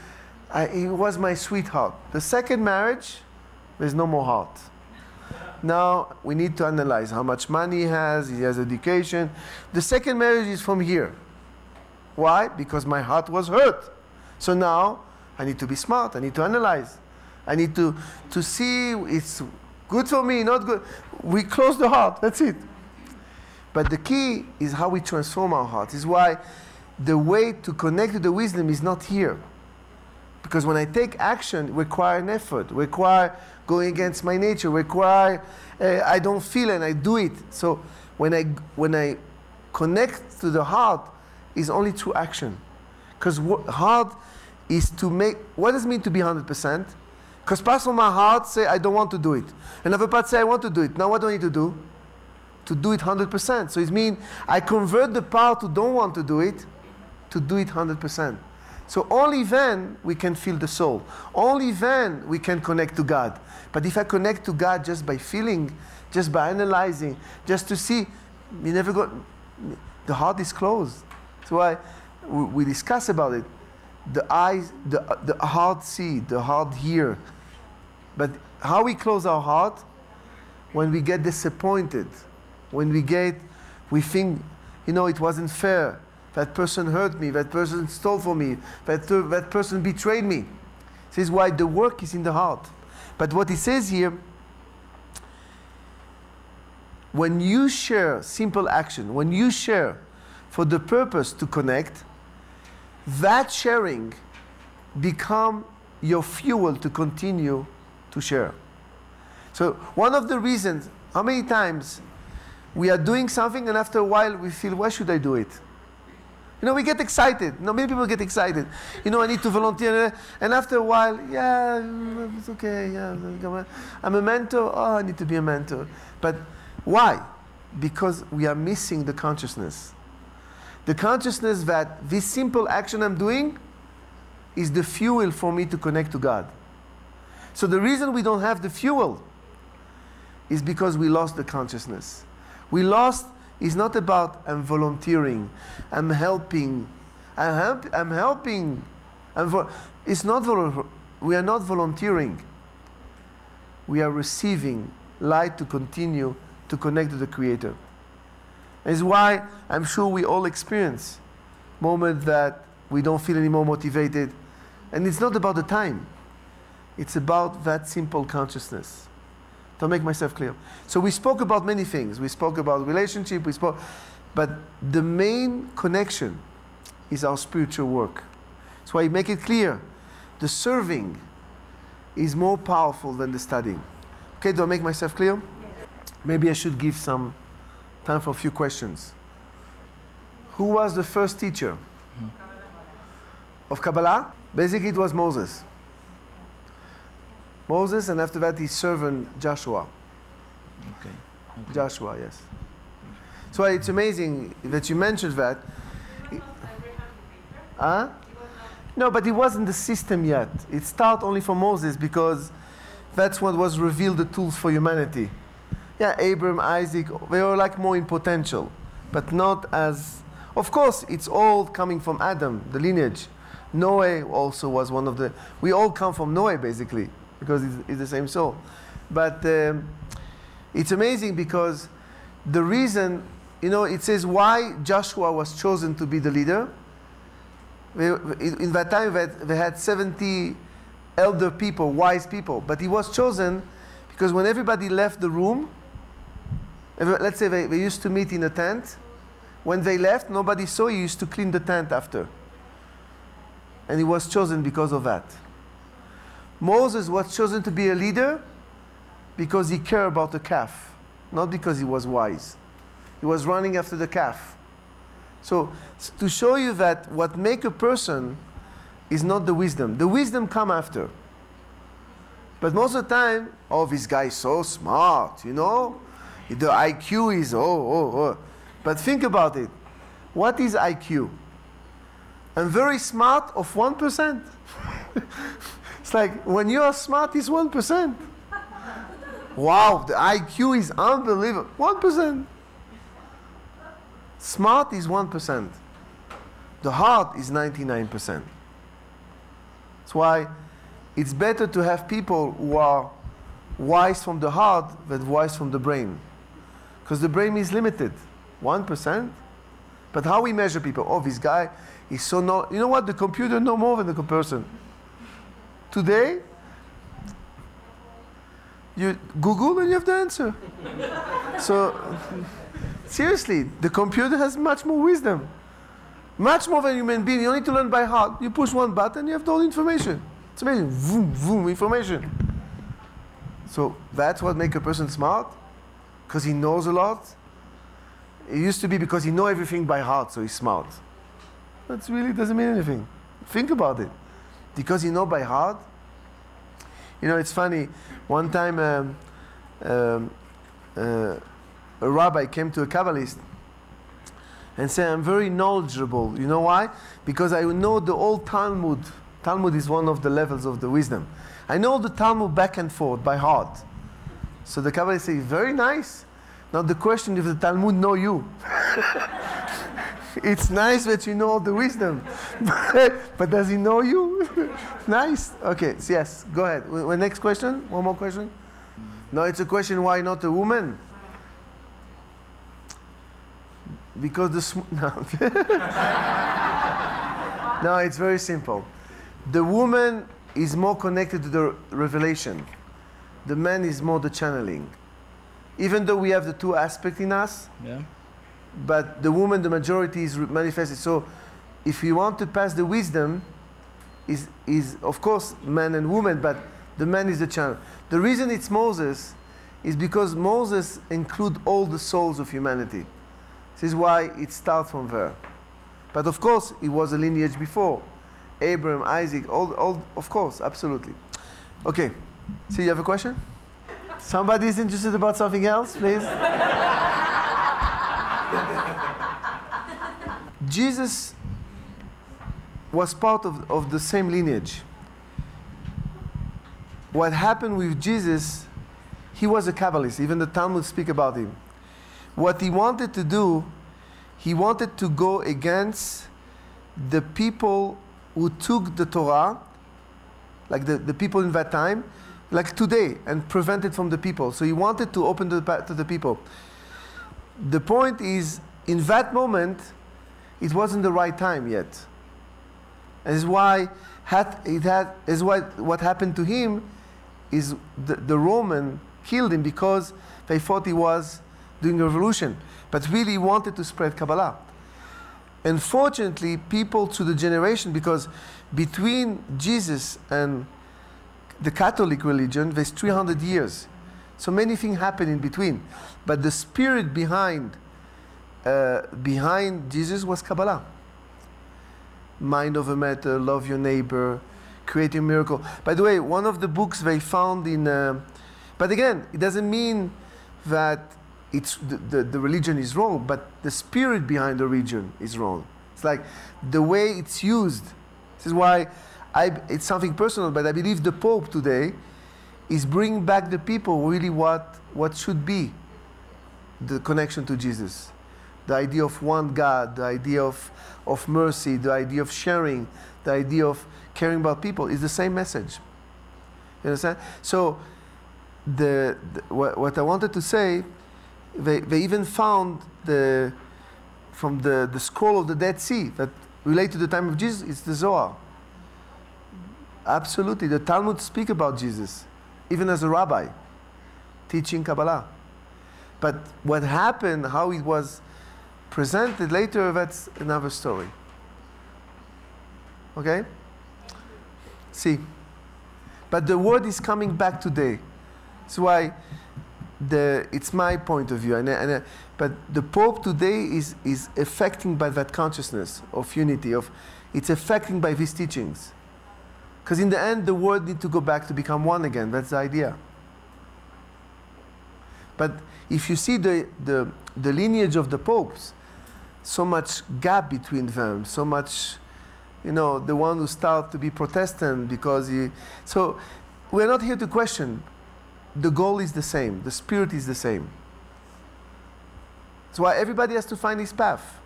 I, he was my sweetheart. The second marriage, there's no more heart. Now we need to analyze how much money he has, he has education. The second marriage is from here. Why? Because my heart was hurt. So now I need to be smart. I need to analyze. I need to, to see it's Good for me, not good. We close the heart, that's it. But the key is how we transform our heart. Is why the way to connect to the wisdom is not here. Because when I take action, require an effort, require going against my nature, require uh, I don't feel and I do it. So when I when I connect to the heart, is only through action. Because heart is to make. What does it mean to be hundred percent? Because parts of my heart say I don't want to do it, another part say I want to do it. Now what do I need to do? To do it hundred percent. So it means I convert the part who don't want to do it to do it hundred percent. So only then we can feel the soul. Only then we can connect to God. But if I connect to God just by feeling, just by analyzing, just to see, we never got, The heart is closed. That's why we, we discuss about it. The eyes, the, the heart see, the heart hear. But how we close our heart? When we get disappointed, when we get, we think, you know, it wasn't fair that person hurt me, that person stole from me, that, uh, that person betrayed me. This is why the work is in the heart. But what he says here, when you share simple action, when you share for the purpose to connect, that sharing become your fuel to continue to share. So one of the reasons, how many times we are doing something and after a while we feel, why should I do it? You know, we get excited. You know, many people get excited. You know, I need to volunteer. And after a while, yeah, it's okay. Yeah, I'm a mentor. Oh, I need to be a mentor. But why? Because we are missing the consciousness. The consciousness that this simple action I'm doing is the fuel for me to connect to God. So the reason we don't have the fuel is because we lost the consciousness. We lost is not about I'm volunteering, I'm helping, I'm, help, I'm helping. I'm it's not we are not volunteering. We are receiving light to continue to connect to the Creator. It's why I'm sure we all experience moments that we don't feel any more motivated. And it's not about the time. It's about that simple consciousness to make myself clear. So we spoke about many things. We spoke about relationship, we spoke, but the main connection is our spiritual work. That's why I make it clear. The serving is more powerful than the studying. Okay, do I make myself clear? Maybe I should give some time for a few questions. Who was the first teacher hmm. of Kabbalah? Basically, it was Moses. Moses, and after that his servant Joshua. Okay. okay. Joshua, yes. So it's amazing that you mentioned that. Huh? No, but it wasn't the system yet. It started only for Moses because that's what was revealed the tools for humanity. Yeah, Abraham, Isaac, they were like more in potential, but not as. Of course, it's all coming from Adam, the lineage. Noah also was one of the. We all come from Noah, basically because it's, it's the same soul. But um, it's amazing because the reason, you know, it says why Joshua was chosen to be the leader. In that time, they had 70 elder people, wise people, but he was chosen because when everybody left the room, let's say they, they used to meet in a tent, when they left, nobody saw, he used to clean the tent after. And he was chosen because of that. Moses was chosen to be a leader because he cared about the calf, not because he was wise. He was running after the calf. So to show you that what make a person is not the wisdom. The wisdom come after. But most of the time, oh, this guy is so smart, you know? The IQ is, oh, oh, oh. But think about it. What is IQ? I'm very smart of 1%. It's like when you are smart, it's 1%. wow, the IQ is unbelievable. 1%. Smart is 1%. The heart is 99%. That's why it's better to have people who are wise from the heart than wise from the brain. Because the brain is limited. 1%. But how we measure people? Oh, this guy is so no. You know what? The computer know more than the person. Today, You Google and you have the answer. so, seriously, the computer has much more wisdom. Much more than human being. You don't need to learn by heart. You push one button, you have the whole information. It's amazing. Vroom, vroom, information. So that's what makes a person smart, because he knows a lot. It used to be because he knows everything by heart, so he's smart. That really doesn't mean anything. Think about it. Because you know by heart. You know, it's funny. One time, um, um, uh, a rabbi came to a Kabbalist and said, I'm very knowledgeable. You know why? Because I know the old Talmud. Talmud is one of the levels of the wisdom. I know the Talmud back and forth by heart. So the Kabbalist says, very nice. Now the question if the Talmud know you. it's nice that you know all the wisdom, but does he know you? nice. Okay. So yes. Go ahead. W- next question. One more question. No, it's a question. Why not a woman? Because the sm- no. no, it's very simple. The woman is more connected to the revelation. The man is more the channeling. Even though we have the two aspects in us, Yeah. But the woman, the majority is manifested. So, if you want to pass the wisdom, is is of course man and woman, but the man is the channel. The reason it's Moses is because Moses include all the souls of humanity. This is why it starts from there. But of course, it was a lineage before. Abraham, Isaac, all, all of course, absolutely. Okay. So you have a question? Somebody is interested about something else, please? Jesus was part of, of the same lineage. What happened with Jesus, he was a Kabbalist. Even the Talmud speak about him. What he wanted to do, he wanted to go against the people who took the Torah, like the, the people in that time, like today, and prevent it from the people. So he wanted to open the path to the people. The point is, in that moment, it wasn't the right time yet. And is why had, it had, is why what happened to him is the, the Roman killed him because they thought he was doing a revolution, but really wanted to spread Kabbalah. Unfortunately, people to the generation, because between Jesus and the Catholic religion, there's 300 years. So many things happen in between. But the spirit behind, uh, behind Jesus was Kabbalah. Mind over matter, love your neighbor, create a miracle. By the way, one of the books they found in, uh, but again, it doesn't mean that it's the, the, the religion is wrong, but the spirit behind the religion is wrong. It's like the way it's used. This is why I, it's something personal, but I believe the Pope today is bringing back the people really what, what should be the connection to Jesus. The idea of one God, the idea of, of mercy, the idea of sharing, the idea of caring about people is the same message. You understand? So, the, the what, what I wanted to say, they, they even found the, from the, the scroll of the Dead Sea that relate to the time of Jesus, it's the Zohar. Absolutely. The Talmud speak about Jesus, even as a rabbi, teaching Kabbalah. But what happened, how it was presented later, that's another story. Okay? See. But the word is coming back today. That's why the, it's my point of view. And, and, but the Pope today is, is affecting by that consciousness of unity, of it's affecting by these teachings. Because in the end, the world need to go back to become one again. That's the idea. But if you see the, the, the lineage of the popes, so much gap between them, so much, you know, the one who start to be Protestant because he. So we're not here to question. The goal is the same, the spirit is the same. That's why everybody has to find his path.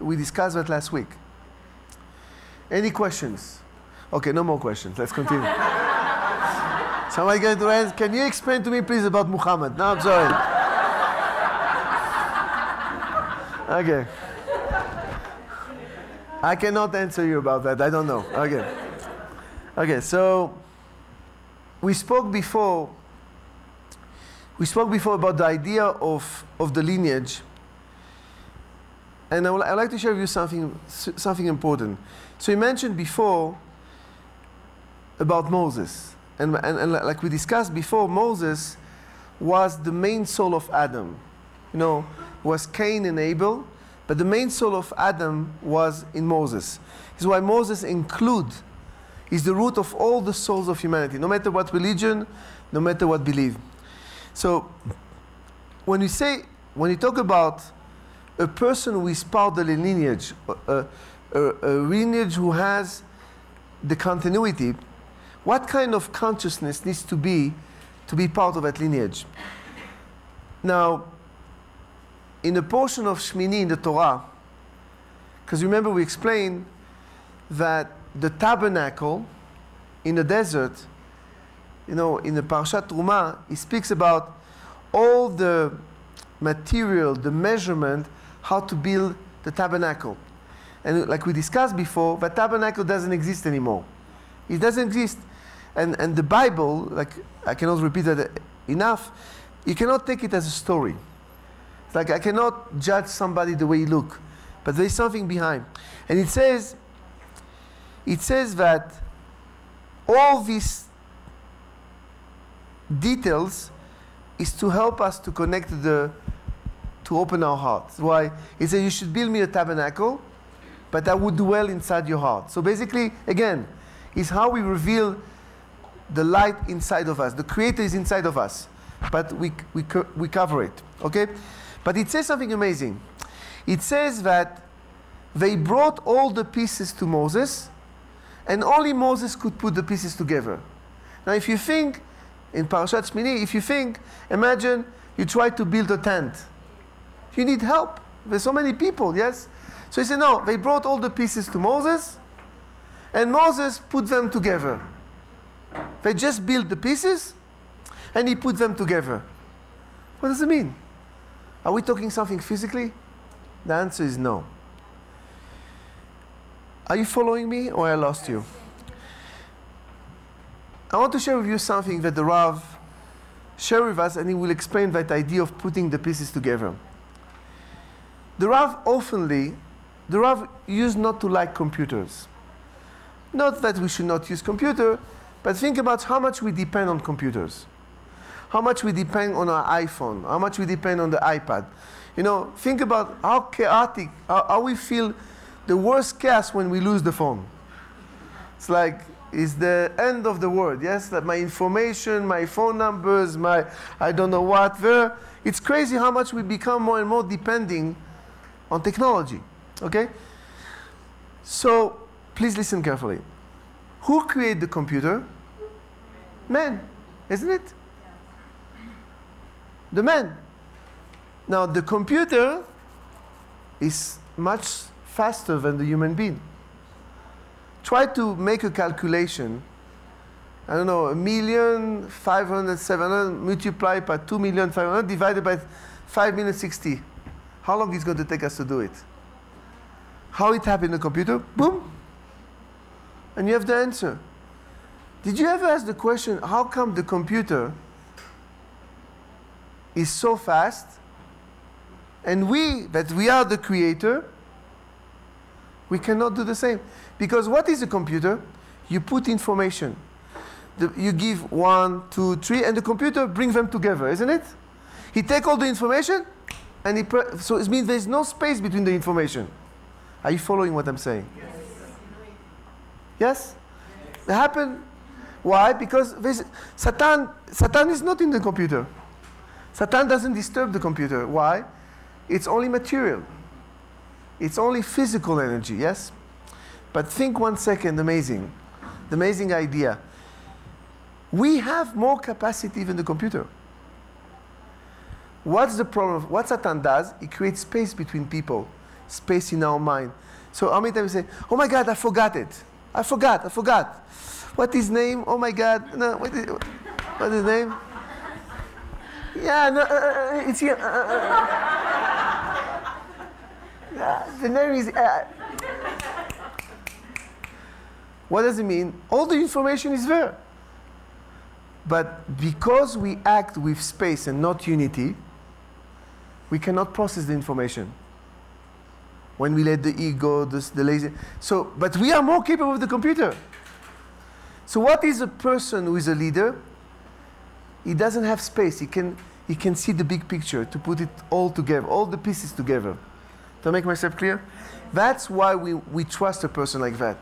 We discussed that last week. Any questions? Okay, no more questions. Let's continue. Somebody going to ask, can you explain to me, please, about Muhammad? No, I'm sorry. Okay. I cannot answer you about that. I don't know. Okay. Okay, so we spoke before we spoke before about the idea of, of the lineage. And I would, I'd like to share with you something, something important. So you mentioned before about Moses. And, and, and like we discussed before, Moses was the main soul of Adam. Know, was Cain and Abel, but the main soul of Adam was in Moses. This is why Moses include is the root of all the souls of humanity, no matter what religion, no matter what belief. So when you say, when you talk about a person who is part of the lineage, a, a, a lineage who has the continuity, what kind of consciousness needs to be to be part of that lineage? Now, in a portion of Shmini in the Torah, because remember we explained that the tabernacle in the desert, you know, in the Parshat Truma, he speaks about all the material, the measurement, how to build the tabernacle. And like we discussed before, the tabernacle doesn't exist anymore. It doesn't exist. And, and the Bible, like I cannot repeat that enough, you cannot take it as a story. It's like I cannot judge somebody the way he look, but there is something behind. And it says, it says that all these details is to help us to connect the to open our hearts. Why? He said you should build me a tabernacle, but I would dwell inside your heart. So basically, again, is how we reveal the light inside of us. The creator is inside of us, but we, we, we cover it. Okay? But it says something amazing. It says that they brought all the pieces to Moses, and only Moses could put the pieces together. Now, if you think in Parashat Shmini, if you think, imagine you try to build a tent. You need help. There's so many people, yes? So he said, no, they brought all the pieces to Moses, and Moses put them together. They just built the pieces, and he put them together. What does it mean? Are we talking something physically? The answer is no. Are you following me or I lost you? I want to share with you something that the Rav shared with us and he will explain that idea of putting the pieces together. The Rav oftenly, the Rav used not to like computers. Not that we should not use computer, but think about how much we depend on computers how much we depend on our iPhone, how much we depend on the iPad. You know, think about how chaotic, how, how we feel the worst chaos when we lose the phone. It's like, it's the end of the world, yes? That my information, my phone numbers, my I don't know what, there. It's crazy how much we become more and more depending on technology, okay? So, please listen carefully. Who created the computer? Man, isn't it? The man. Now, the computer is much faster than the human being. Try to make a calculation. I don't know, a million, 500, 700 multiplied by 2 million, 500 divided by 5 million, 60. How long is it going to take us to do it? How it happened in the computer? Boom. And you have the answer. Did you ever ask the question, how come the computer is so fast, and we, that we are the creator, we cannot do the same. Because what is a computer? You put information. The, you give one, two, three, and the computer brings them together, isn't it? He take all the information, and he so it means there's no space between the information. Are you following what I'm saying? Yes. Yes? It happened. Why? Because Satan, Satan is not in the computer. Satan doesn't disturb the computer. Why? It's only material. It's only physical energy, yes? But think one second, amazing. The amazing idea. We have more capacity than the computer. What's the problem? What Satan does, he creates space between people, space in our mind. So how many times we say, oh my God, I forgot it. I forgot, I forgot. What is name? Oh my God. No, what is, what is name? Yeah, no, uh, uh, uh it's here. Uh, uh, the name is. what does it mean? All the information is there. But because we act with space and not unity, we cannot process the information. When we let the ego, the, the lazy. So, but we are more capable of the computer. So, what is a person who is a leader? He doesn't have space. He can, he can see the big picture to put it all together, all the pieces together. To make myself clear? That's why we, we trust a person like that.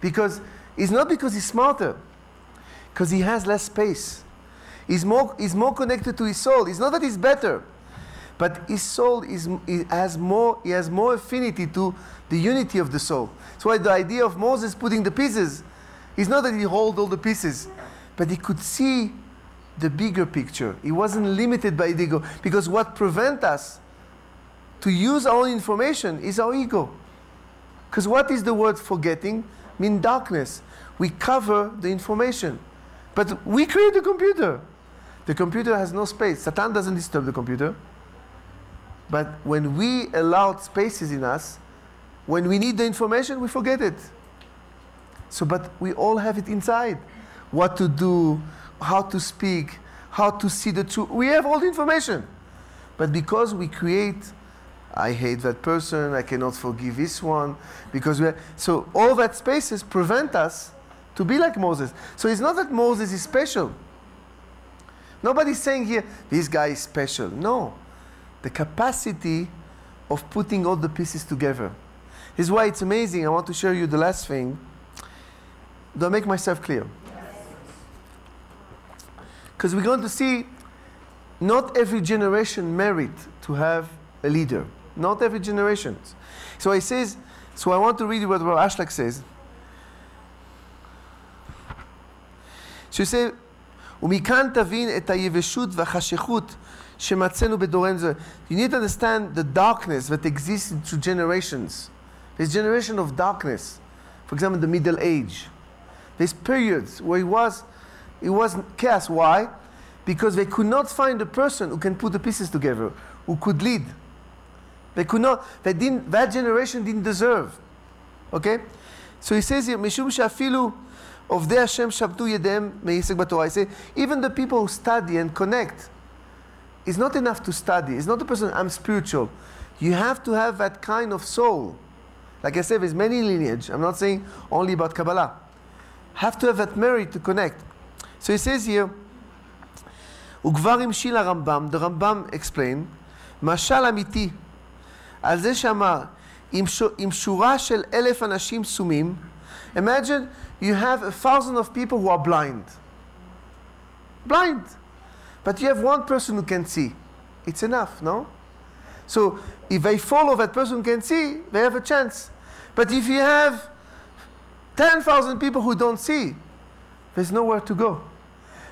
Because it's not because he's smarter, because he has less space. He's more, he's more connected to his soul. It's not that he's better, but his soul is, he has more, he has more affinity to the unity of the soul. That's why the idea of Moses putting the pieces is not that he hold all the pieces, but he could see the bigger picture. It wasn't limited by the ego. Because what prevents us to use our information is our ego. Because what is the word forgetting? Mean darkness. We cover the information. But we create the computer. The computer has no space. Satan doesn't disturb the computer. But when we allow spaces in us, when we need the information, we forget it. So, but we all have it inside. What to do, how to speak, how to see the truth. We have all the information. But because we create, I hate that person, I cannot forgive this one, because we so all that spaces prevent us to be like Moses. So it's not that Moses is special. Nobody's saying here, this guy is special. No. The capacity of putting all the pieces together. This is why it's amazing. I want to show you the last thing. Do I make myself clear? Because we're going to see not every generation merit to have a leader. Not every generation. So he says, so I want to read what Rav Ashlag says. So he says, ומכאן תבין את היבשות והחשכות שמצאנו בדורנו זה. You need to understand the darkness that exists through generations. There's generation of darkness. For example, the Middle Age. There's periods where it was, it was chaos. Why? Because they could not find a person who can put the pieces together, who could lead. They could not, they didn't, that generation didn't deserve. Okay? So he says here, Mishum Shafilu of Hashem Shabtu Yedem I say, even the people who study and connect, it's not enough to study. It's not the person, I'm spiritual. You have to have that kind of soul. Like I said, there's many lineage. I'm not saying only about Kabbalah. Have to have that merit to connect. So he says here, וכבר המשיל הרמב"ם, the רמב"ם explain, משל אמיתי, על זה שאמר, עם, עם שורה של אלף אנשים סומים, imagine you have a thousand of people who are blind. Blind. But you have one person who can see. It's enough, no? So if they follow that person who can see, they have a chance. But if you have 10,000 people who don't see, there's nowhere to go.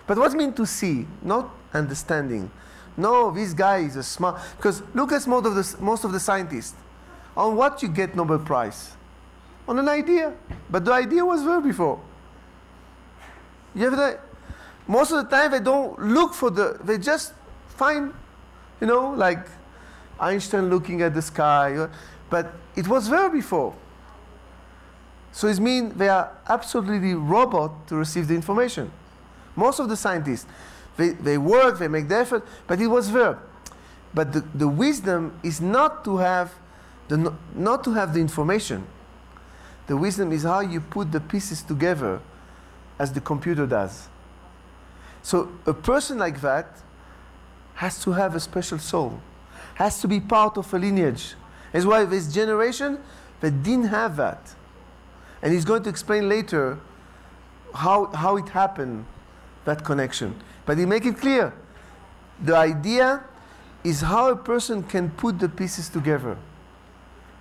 But what's mean to see? Not understanding. No, this guy is a smart. Because look at most of the, most of the scientists. On what you get Nobel Prize? On an idea. But the idea was there before. You have the, most of the time they don't look for the, they just find, you know, like Einstein looking at the sky. Uh, but it was there before. So it means they are absolutely robot to receive the information. Most of the scientists, they, they work, they make the effort, but it was there. But the, the wisdom is not to have the, not to have the information. The wisdom is how you put the pieces together as the computer does. So a person like that has to have a special soul, has to be part of a lineage. That's why this generation that didn't have that. And he's going to explain later how, how it happened, that connection. But he make it clear. The idea is how a person can put the pieces together.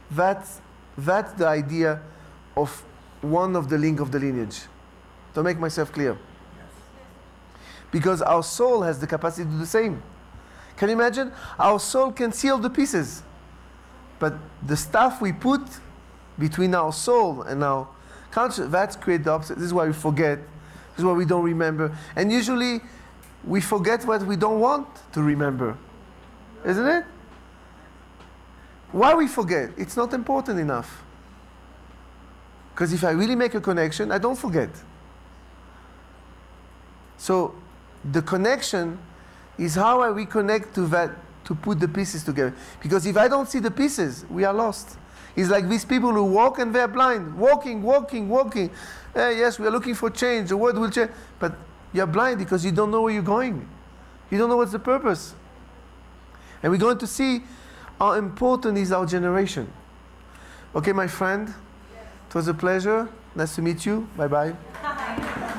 That's, that's the idea of one of the link of the lineage. To make myself clear. Because our soul has the capacity to do the same. Can you imagine? Our soul can see all the pieces. But the stuff we put between our soul and our conscious, that's create the opposite. This is why we forget. Is why we don't remember. And usually we forget what we don't want to remember. Isn't it? Why we forget? It's not important enough. Because if I really make a connection, I don't forget. So the connection is how I reconnect to that to put the pieces together. Because if I don't see the pieces, we are lost. It's like these people who walk and they're blind, walking, walking, walking. Uh, yes, we are looking for change. The world will change, but you're blind because you don't know where you're going. You don't know what's the purpose. And we're going to see how important is our generation. Okay, my friend, it was a pleasure. Nice to meet you. Bye bye.